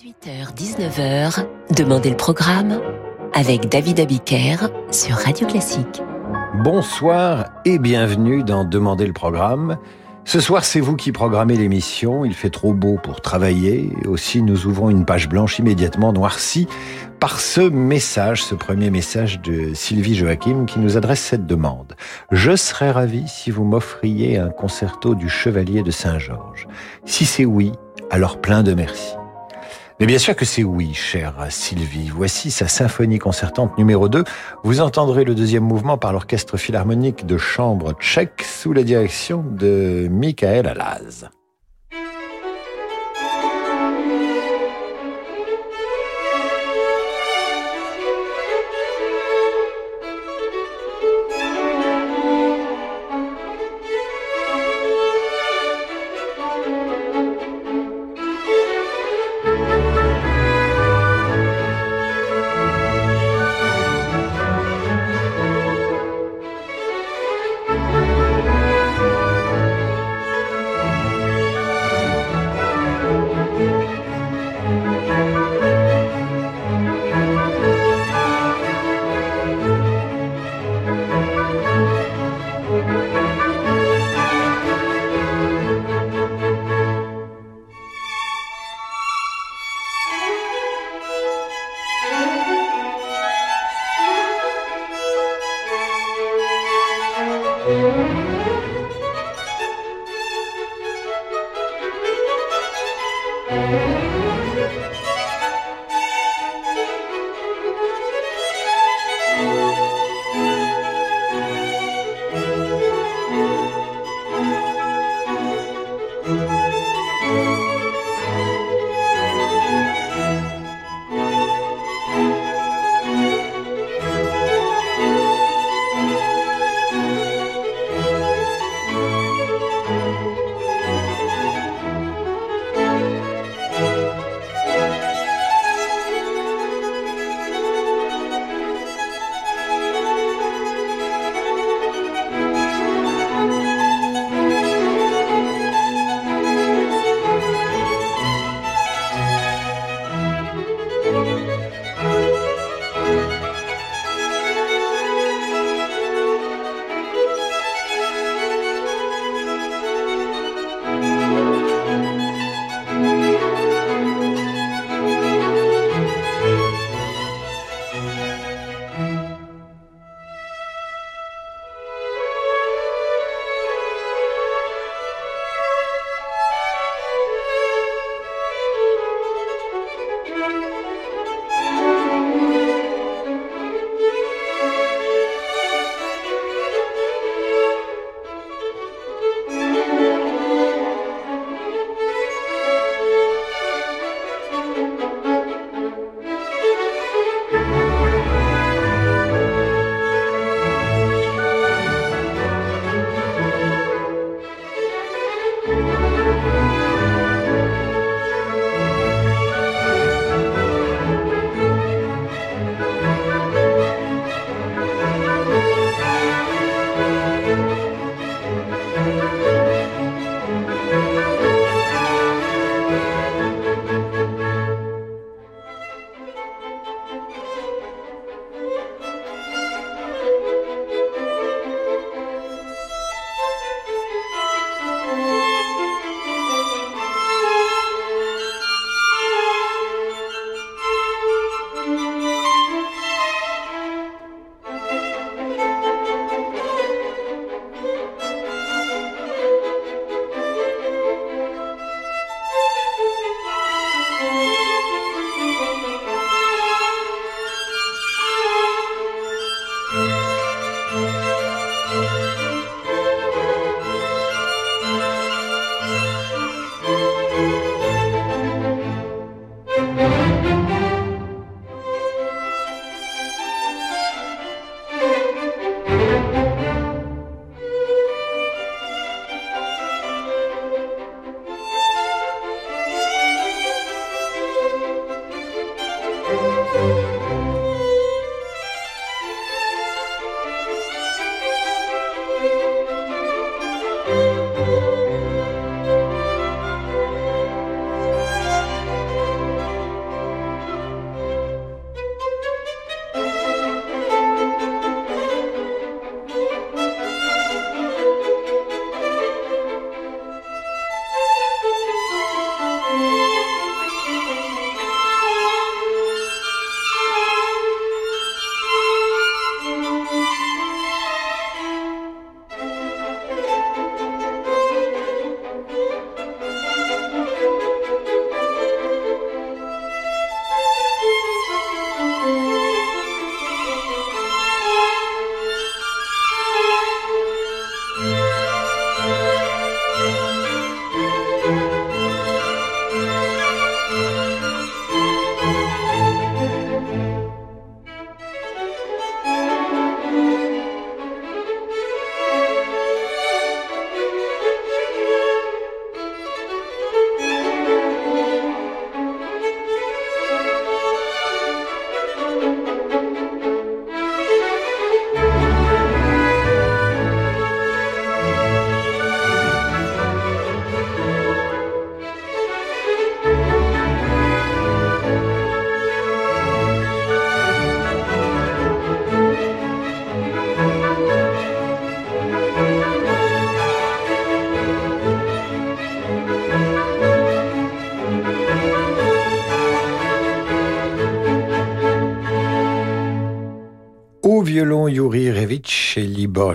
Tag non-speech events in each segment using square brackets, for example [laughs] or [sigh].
18h-19h, Demandez le programme avec David Abiker sur Radio Classique. Bonsoir et bienvenue dans Demandez le programme. Ce soir, c'est vous qui programmez l'émission. Il fait trop beau pour travailler. Aussi, nous ouvrons une page blanche immédiatement noircie par ce message, ce premier message de Sylvie Joachim qui nous adresse cette demande. Je serais ravi si vous m'offriez un concerto du Chevalier de Saint-Georges. Si c'est oui, alors plein de merci. Mais bien sûr que c'est oui, chère Sylvie. Voici sa symphonie concertante numéro 2. Vous entendrez le deuxième mouvement par l'orchestre philharmonique de chambre tchèque sous la direction de Michael Alaz.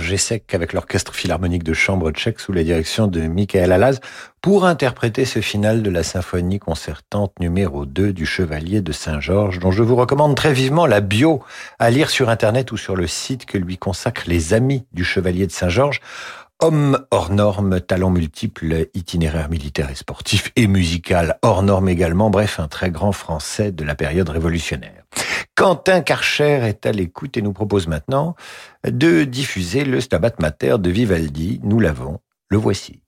Jesek avec l'orchestre philharmonique de chambre tchèque sous la direction de Michael Alaz pour interpréter ce final de la symphonie concertante numéro 2 du Chevalier de Saint-Georges, dont je vous recommande très vivement la bio à lire sur Internet ou sur le site que lui consacrent les amis du Chevalier de Saint-Georges. Homme hors norme, talent multiple, itinéraire militaire et sportif et musical hors norme également, bref, un très grand français de la période révolutionnaire. Quentin Karcher est à l'écoute et nous propose maintenant de diffuser le Stabat Mater de Vivaldi. Nous l'avons, le voici.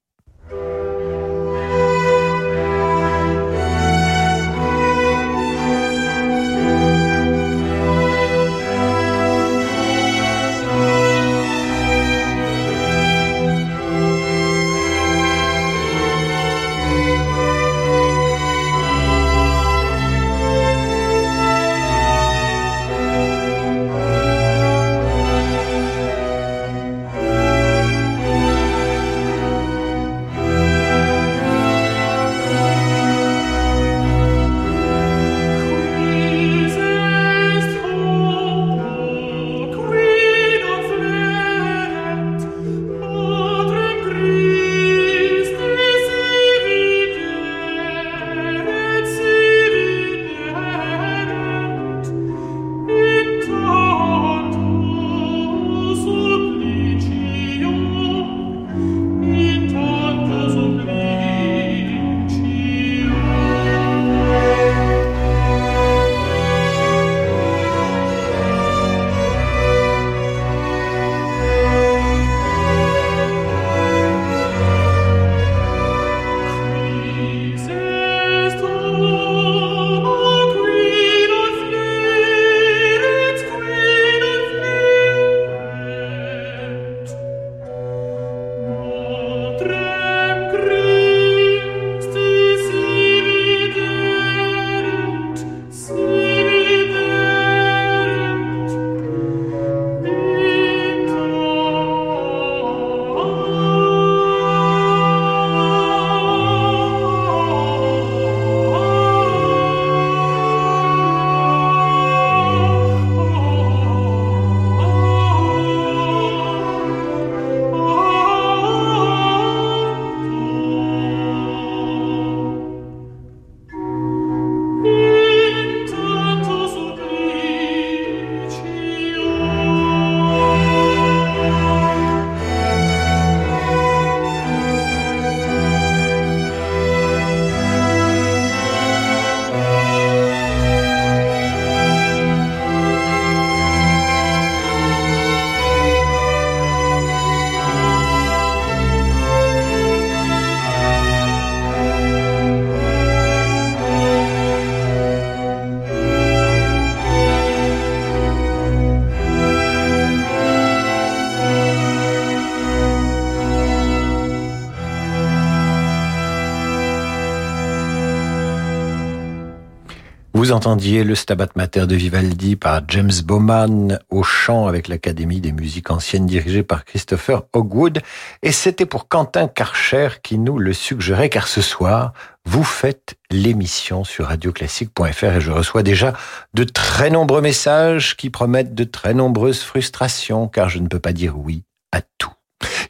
Vous entendiez le Stabat Mater de Vivaldi par James Bowman au chant avec l'Académie des musiques anciennes dirigée par Christopher Hogwood. Et c'était pour Quentin Karcher qui nous le suggérait car ce soir, vous faites l'émission sur radioclassique.fr et je reçois déjà de très nombreux messages qui promettent de très nombreuses frustrations car je ne peux pas dire oui à tout.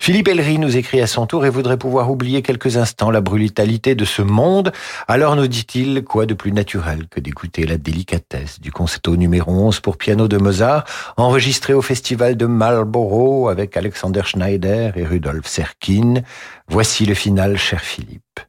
Philippe Ellery nous écrit à son tour et voudrait pouvoir oublier quelques instants la brutalité de ce monde. Alors nous dit-il, quoi de plus naturel que d'écouter la délicatesse du concerto numéro 11 pour piano de Mozart, enregistré au festival de Marlborough avec Alexander Schneider et Rudolf Serkin. Voici le final, cher Philippe.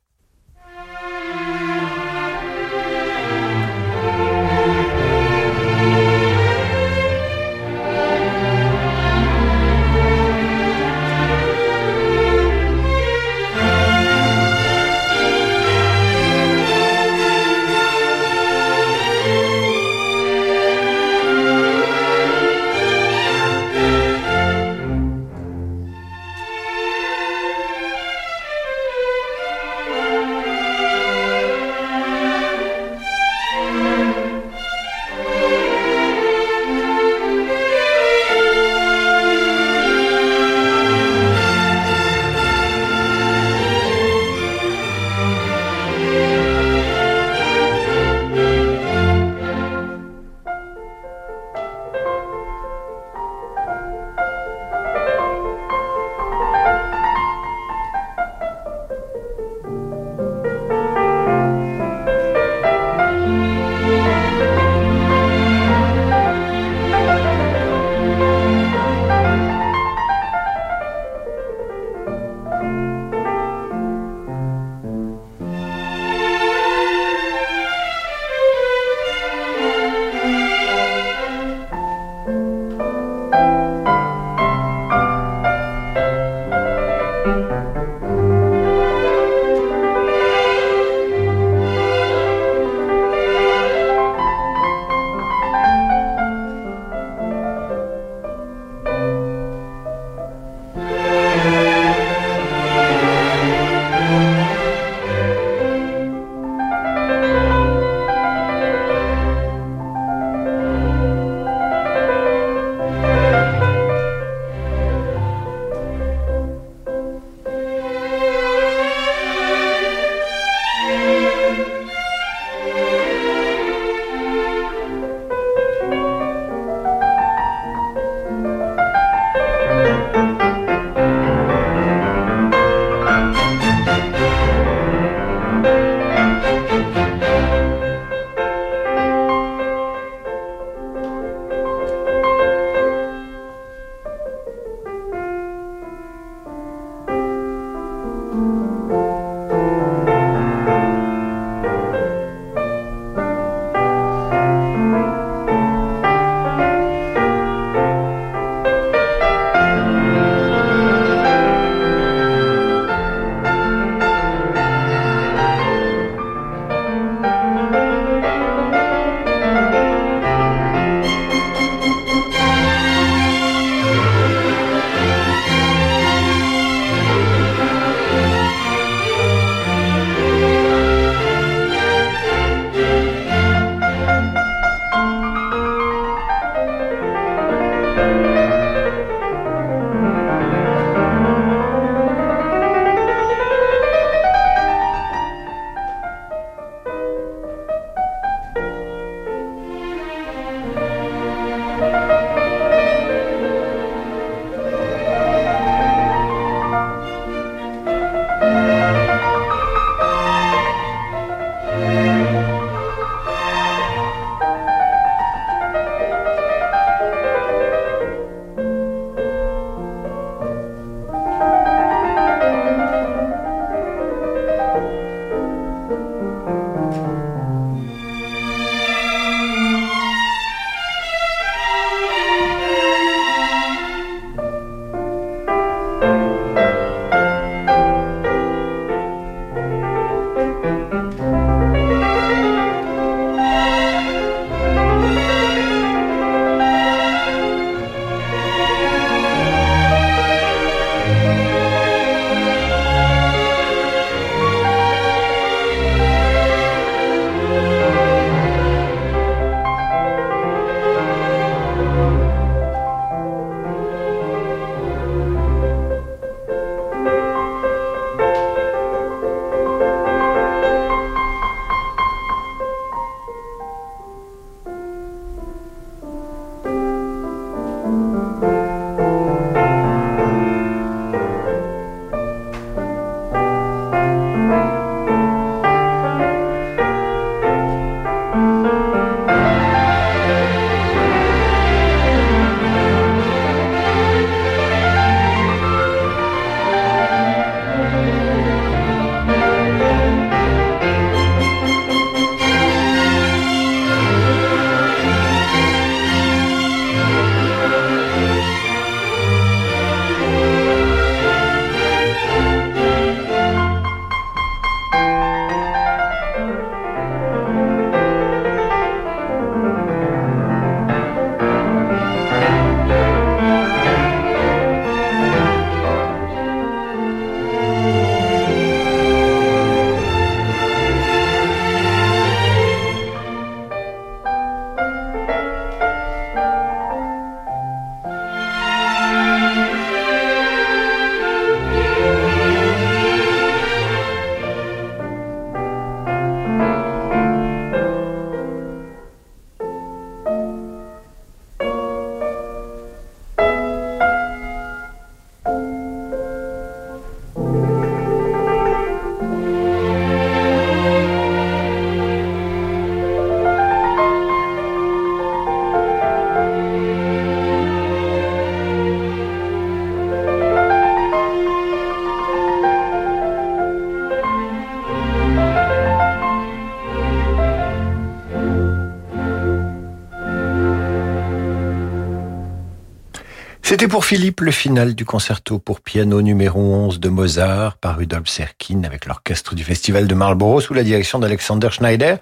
C'était pour Philippe le final du concerto pour piano numéro 11 de Mozart par Rudolf Serkin avec l'orchestre du Festival de Marlborough sous la direction d'Alexander Schneider.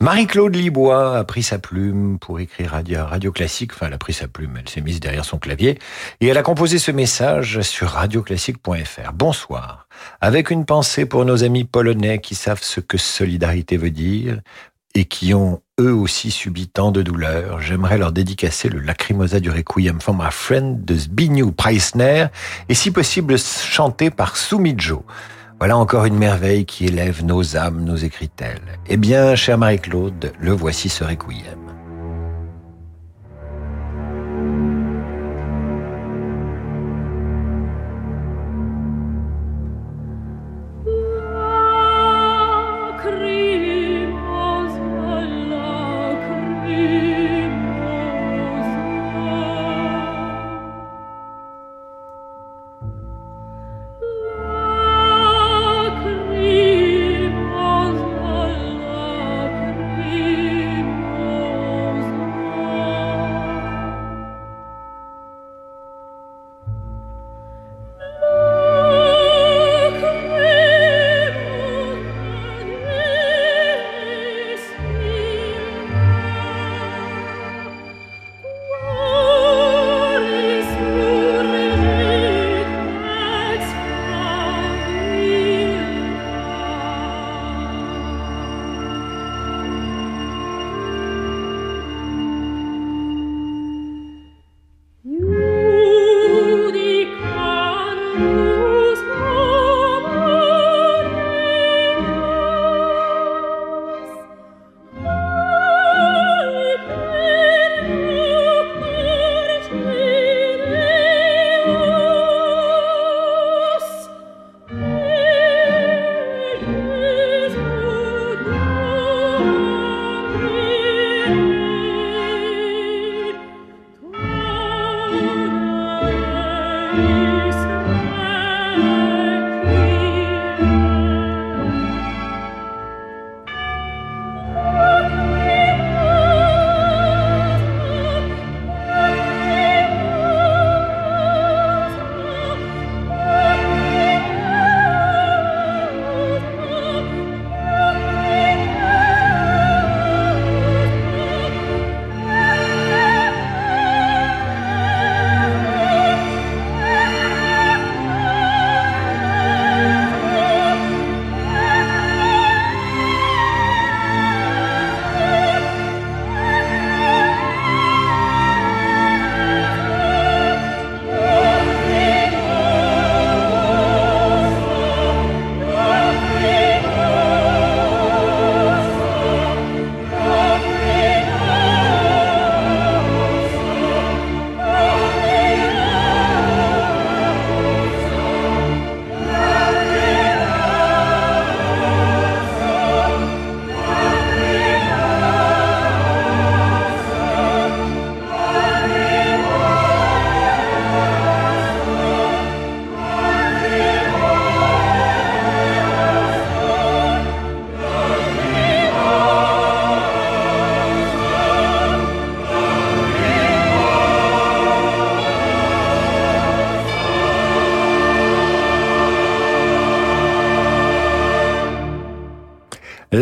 Marie-Claude Libois a pris sa plume pour écrire Radio, Radio Classique. Enfin, elle a pris sa plume, elle s'est mise derrière son clavier et elle a composé ce message sur radioclassique.fr. Bonsoir. Avec une pensée pour nos amis polonais qui savent ce que solidarité veut dire et qui ont eux aussi subi tant de douleurs, j'aimerais leur dédicacer le Lacrimosa du Requiem for my friend de Zbigniew Preissner et si possible chanté par Sumijo. Voilà encore une merveille qui élève nos âmes, nous écrit-elle. Eh bien, chère Marie-Claude, le voici ce requiem.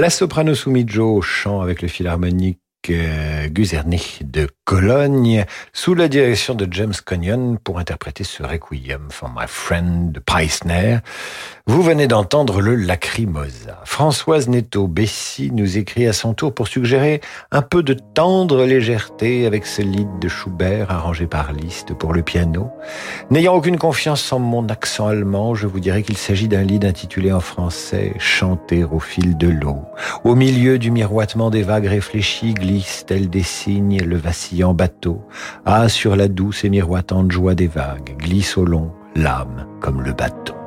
La soprano Sumijo au chant avec le philharmonique euh, Guzerny de Cologne, sous la direction de James Conion pour interpréter ce requiem for my friend de Preissner. Vous venez d'entendre le Lacrimosa. Françoise Netto-Bessy nous écrit à son tour pour suggérer un peu de tendre légèreté avec ce lied de Schubert arrangé par Liszt pour le piano. N'ayant aucune confiance en mon accent allemand, je vous dirais qu'il s'agit d'un lied intitulé en français Chanter au fil de l'eau. Au milieu du miroitement des vagues réfléchies glisse tel des signes le vacillant bateau, ah sur la douce et miroitante joie des vagues, glisse au long l'âme comme le bateau.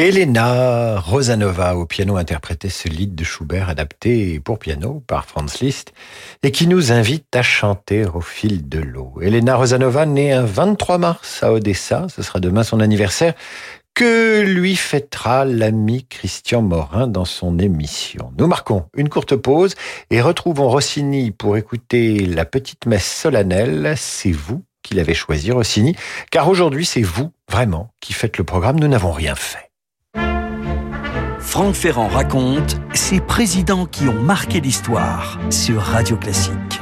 Elena Rosanova au piano interprétait ce lied de Schubert adapté pour piano par Franz Liszt et qui nous invite à chanter au fil de l'eau. Elena Rosanova née un 23 mars à Odessa, ce sera demain son anniversaire, que lui fêtera l'ami Christian Morin dans son émission. Nous marquons une courte pause et retrouvons Rossini pour écouter la petite messe solennelle. C'est vous qui l'avez choisi, Rossini, car aujourd'hui c'est vous, vraiment, qui faites le programme. Nous n'avons rien fait. Franck Ferrand raconte ces présidents qui ont marqué l'histoire sur Radio Classique.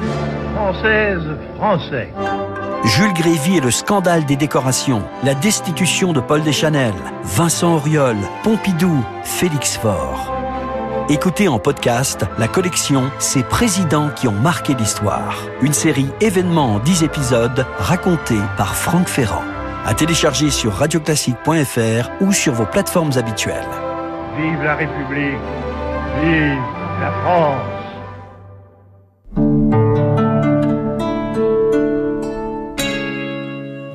Française, Français. Jules Grévy et le scandale des décorations, la destitution de Paul Deschanel, Vincent Auriol, Pompidou, Félix Faure. Écoutez en podcast la collection Ces présidents qui ont marqué l'histoire. Une série événements en 10 épisodes racontée par Franck Ferrand. À télécharger sur radioclassique.fr ou sur vos plateformes habituelles. Vive la République. Vive la France.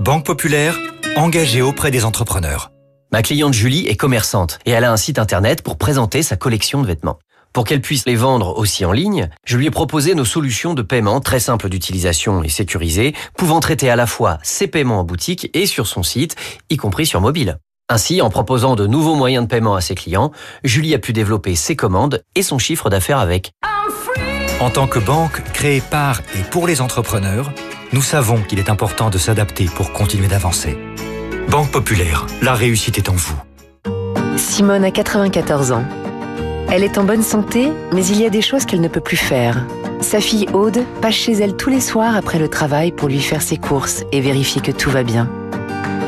Banque Populaire, engagée auprès des entrepreneurs. Ma cliente Julie est commerçante et elle a un site internet pour présenter sa collection de vêtements. Pour qu'elle puisse les vendre aussi en ligne, je lui ai proposé nos solutions de paiement très simples d'utilisation et sécurisées, pouvant traiter à la fois ses paiements en boutique et sur son site, y compris sur mobile. Ainsi, en proposant de nouveaux moyens de paiement à ses clients, Julie a pu développer ses commandes et son chiffre d'affaires avec. En tant que banque créée par et pour les entrepreneurs, nous savons qu'il est important de s'adapter pour continuer d'avancer. Banque Populaire, la réussite est en vous. Simone a 94 ans. Elle est en bonne santé, mais il y a des choses qu'elle ne peut plus faire. Sa fille Aude passe chez elle tous les soirs après le travail pour lui faire ses courses et vérifier que tout va bien.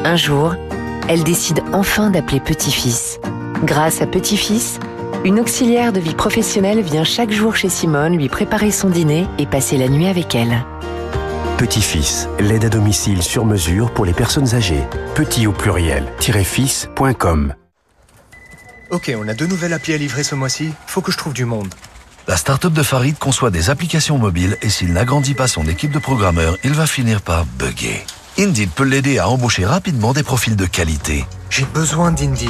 Un jour, elle décide enfin d'appeler Petit-Fils. Grâce à Petit-Fils, une auxiliaire de vie professionnelle vient chaque jour chez Simone lui préparer son dîner et passer la nuit avec elle. Petit-Fils, l'aide à domicile sur mesure pour les personnes âgées. Petit au pluriel, fils.com. Ok, on a deux nouvelles applis à livrer ce mois-ci. Faut que je trouve du monde. La start-up de Farid conçoit des applications mobiles et s'il n'agrandit pas son équipe de programmeurs, il va finir par bugger. Indeed peut l'aider à embaucher rapidement des profils de qualité. J'ai besoin d'Indeed.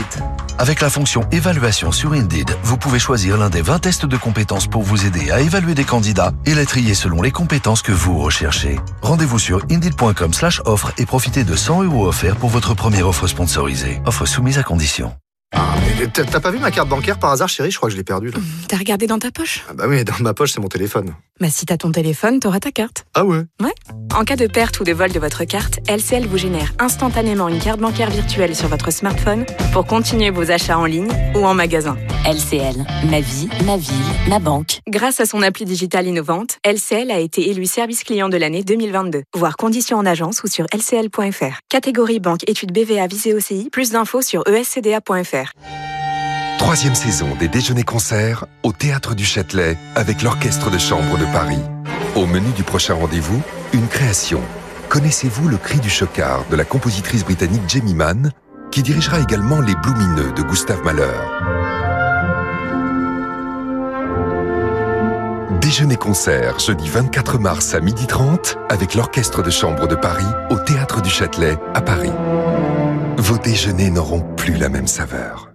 Avec la fonction évaluation sur Indeed, vous pouvez choisir l'un des 20 tests de compétences pour vous aider à évaluer des candidats et les trier selon les compétences que vous recherchez. Rendez-vous sur indeed.com slash offre et profitez de 100 euros offerts pour votre première offre sponsorisée. Offre soumise à condition. Ah, mais t'as t'as pas vu ma carte bancaire par hasard, chérie? Je crois que je l'ai perdue là. T'as regardé dans ta poche? Ah bah oui, dans ma poche, c'est mon téléphone. Bah si t'as ton téléphone, t'auras ta carte. Ah ouais En cas de perte ou de vol de votre carte, LCL vous génère instantanément une carte bancaire virtuelle sur votre smartphone pour continuer vos achats en ligne ou en magasin. LCL, ma vie, ma ville, ma banque. Grâce à son appli digitale innovante, LCL a été élu service client de l'année 2022. Voir conditions en agence ou sur lcl.fr. Catégorie banque études BVA visée OCI. Plus d'infos sur escda.fr. Troisième saison des déjeuners-concerts au Théâtre du Châtelet avec l'Orchestre de Chambre de Paris. Au menu du prochain rendez-vous, une création. Connaissez-vous le cri du chocard de la compositrice britannique Jamie Mann, qui dirigera également Les Blumineux de Gustave Mahler? Déjeuner-concert jeudi 24 mars à 12h30 avec l'Orchestre de Chambre de Paris au Théâtre du Châtelet à Paris. Vos déjeuners n'auront plus la même saveur.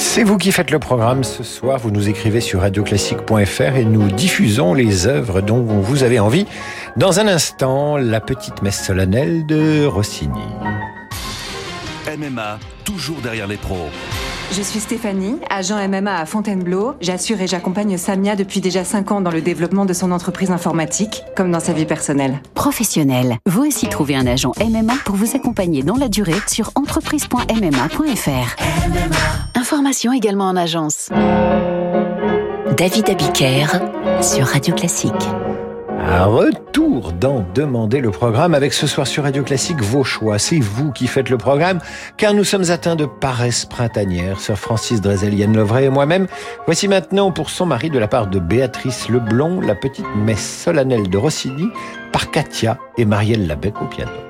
C'est vous qui faites le programme ce soir. Vous nous écrivez sur radioclassique.fr et nous diffusons les œuvres dont vous avez envie. Dans un instant, la petite messe solennelle de Rossini. MMA, toujours derrière les pros. Je suis Stéphanie, agent MMA à Fontainebleau. J'assure et j'accompagne Samia depuis déjà 5 ans dans le développement de son entreprise informatique, comme dans sa vie personnelle. Professionnel. Vous aussi trouvez un agent MMA pour vous accompagner dans la durée sur entreprise.mma.fr. Information également en agence. David Abiker sur Radio Classique. Un retour dans Demander le programme avec ce soir sur Radio Classique vos choix. C'est vous qui faites le programme car nous sommes atteints de paresse printanière. Sir Francis Drezel, Yann Lovray et moi-même. Voici maintenant pour son mari de la part de Béatrice Leblond la petite messe solennelle de Rossini par Katia et Marielle Labec au piano.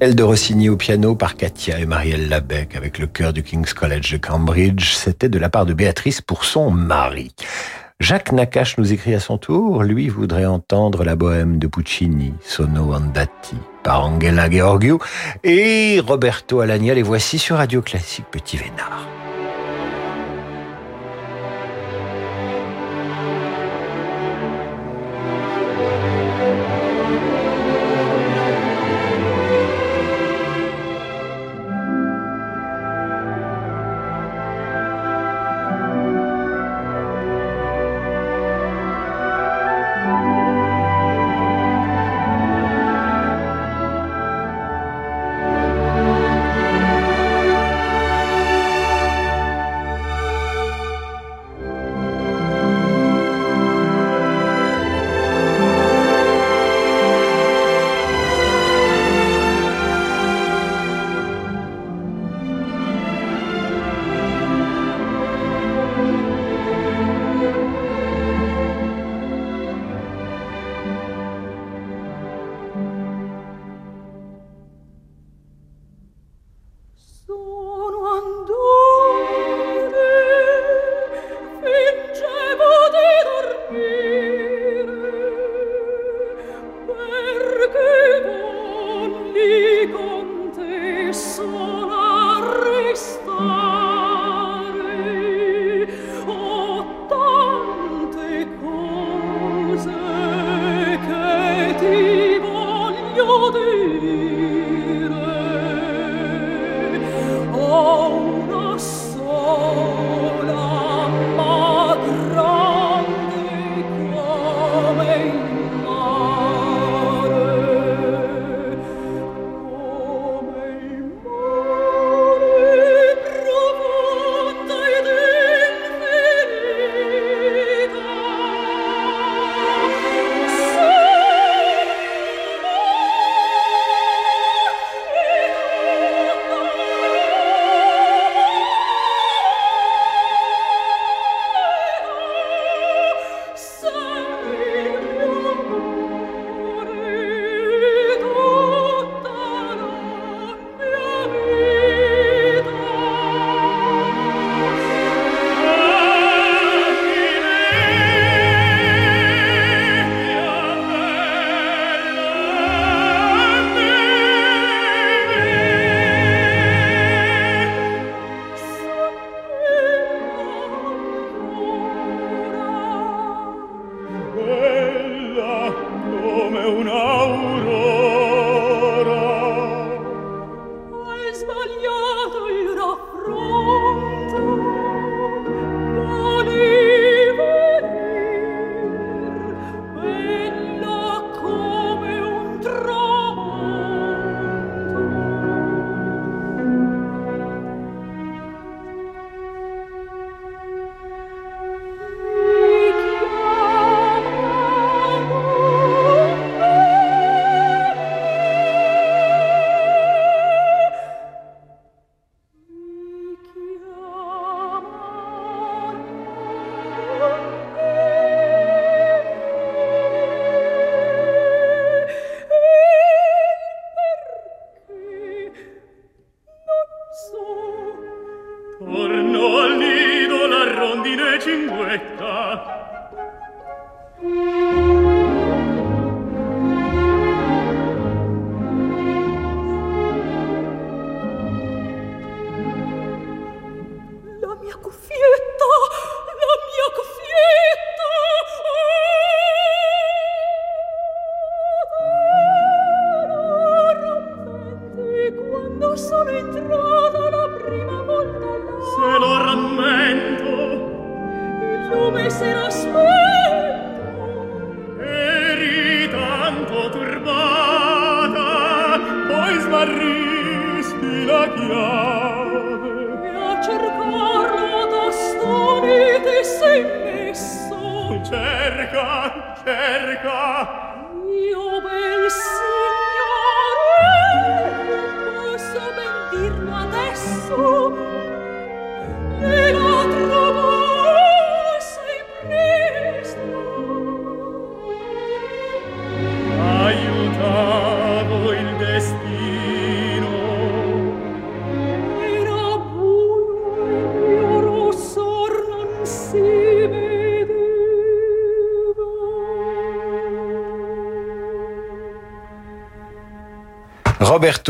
Elle de Rossini au piano par Katia et Marielle Labec avec le chœur du King's College de Cambridge. C'était de la part de Béatrice pour son mari. Jacques Nakache nous écrit à son tour, lui voudrait entendre la bohème de Puccini, Sono Andati, par Angela Georgiou, et Roberto Alagna, les voici sur Radio Classique Petit Vénard. Orno al nido la rondine cinguetta.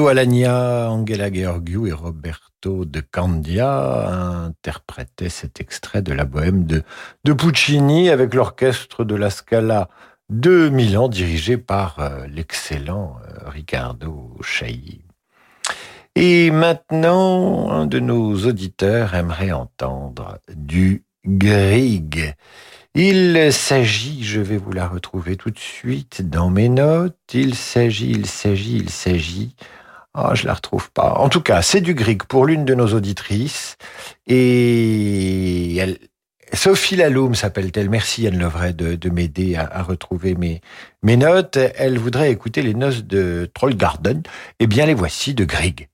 Roberto Alagna, Angela Georgiou et Roberto de Candia interprétaient cet extrait de la bohème de, de Puccini avec l'orchestre de la Scala de Milan dirigé par euh, l'excellent euh, Riccardo Chailly. Et maintenant, un de nos auditeurs aimerait entendre du Grieg. Il s'agit, je vais vous la retrouver tout de suite dans mes notes, il s'agit, il s'agit, il s'agit. Ah, je la retrouve pas. En tout cas, c'est du Grieg pour l'une de nos auditrices. Et elle, Sophie Laloum s'appelle-t-elle. Merci Anne Lovray de, de m'aider à, retrouver mes, mes notes. Elle voudrait écouter les noces de Trollgarden. Eh bien, les voici de Grieg.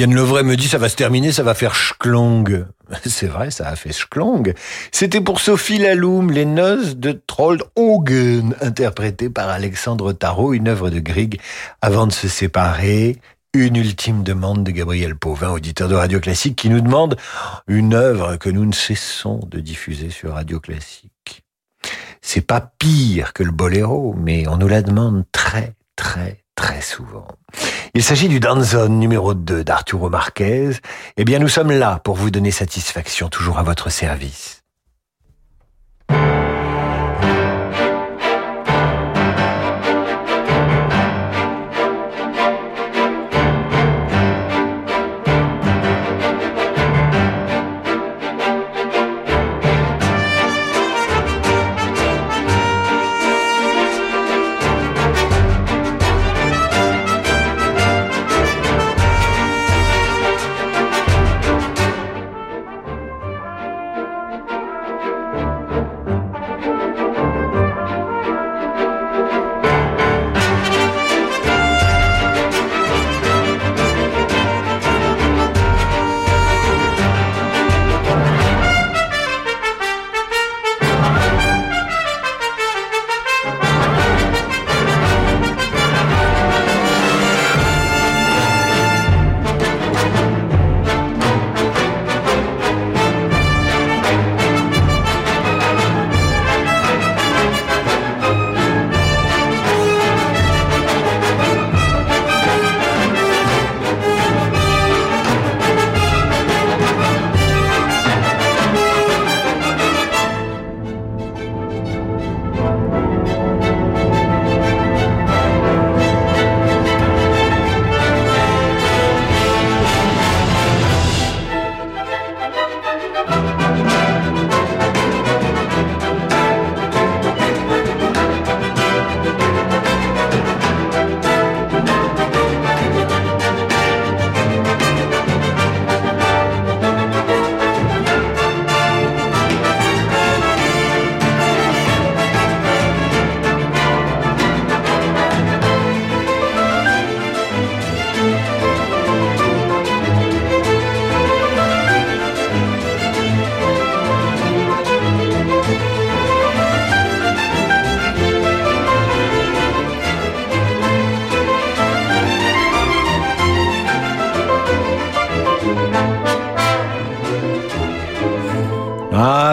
Yann Levray me dit ça va se terminer, ça va faire schklong. [laughs] C'est vrai, ça a fait schklong. C'était pour Sophie Laloum, Les Noces de Hogan, interprétée par Alexandre Tarot, une œuvre de Grieg, avant de se séparer. Une ultime demande de Gabriel Pauvin, auditeur de Radio Classique, qui nous demande une œuvre que nous ne cessons de diffuser sur Radio Classique. C'est pas pire que le boléro, mais on nous la demande très, très, très souvent. Il s'agit du Danzon numéro 2 d'Arturo Marquez. Eh bien, nous sommes là pour vous donner satisfaction, toujours à votre service.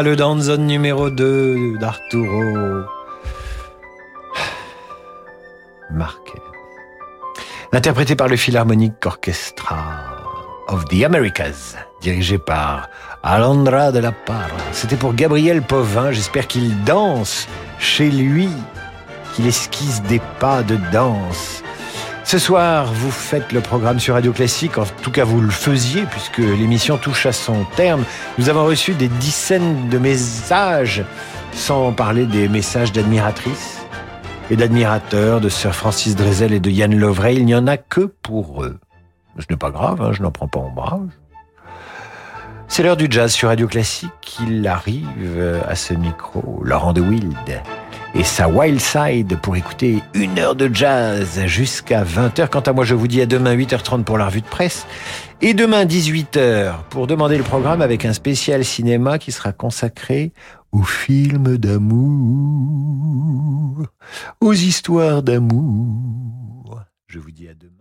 Le Danzon numéro 2 d'Arturo Marquez. Interprété par le Philharmonic Orchestra of the Americas, dirigé par Alondra de la Parra. C'était pour Gabriel Pauvin. J'espère qu'il danse chez lui, qu'il esquisse des pas de danse ce soir, vous faites le programme sur Radio Classique, en tout cas vous le faisiez puisque l'émission touche à son terme. Nous avons reçu des dizaines de messages, sans parler des messages d'admiratrices et d'admirateurs de Sir Francis Drezel et de Yann Lovray. Il n'y en a que pour eux. Ce n'est pas grave, hein, je n'en prends pas ombrage. C'est l'heure du jazz sur Radio Classique. Il arrive à ce micro, Laurent de Wild et sa Wild Side pour écouter une heure de jazz jusqu'à 20h. Quant à moi, je vous dis à demain 8h30 pour la revue de presse et demain 18h pour demander le programme avec un spécial cinéma qui sera consacré aux films d'amour, aux histoires d'amour. Je vous dis à demain.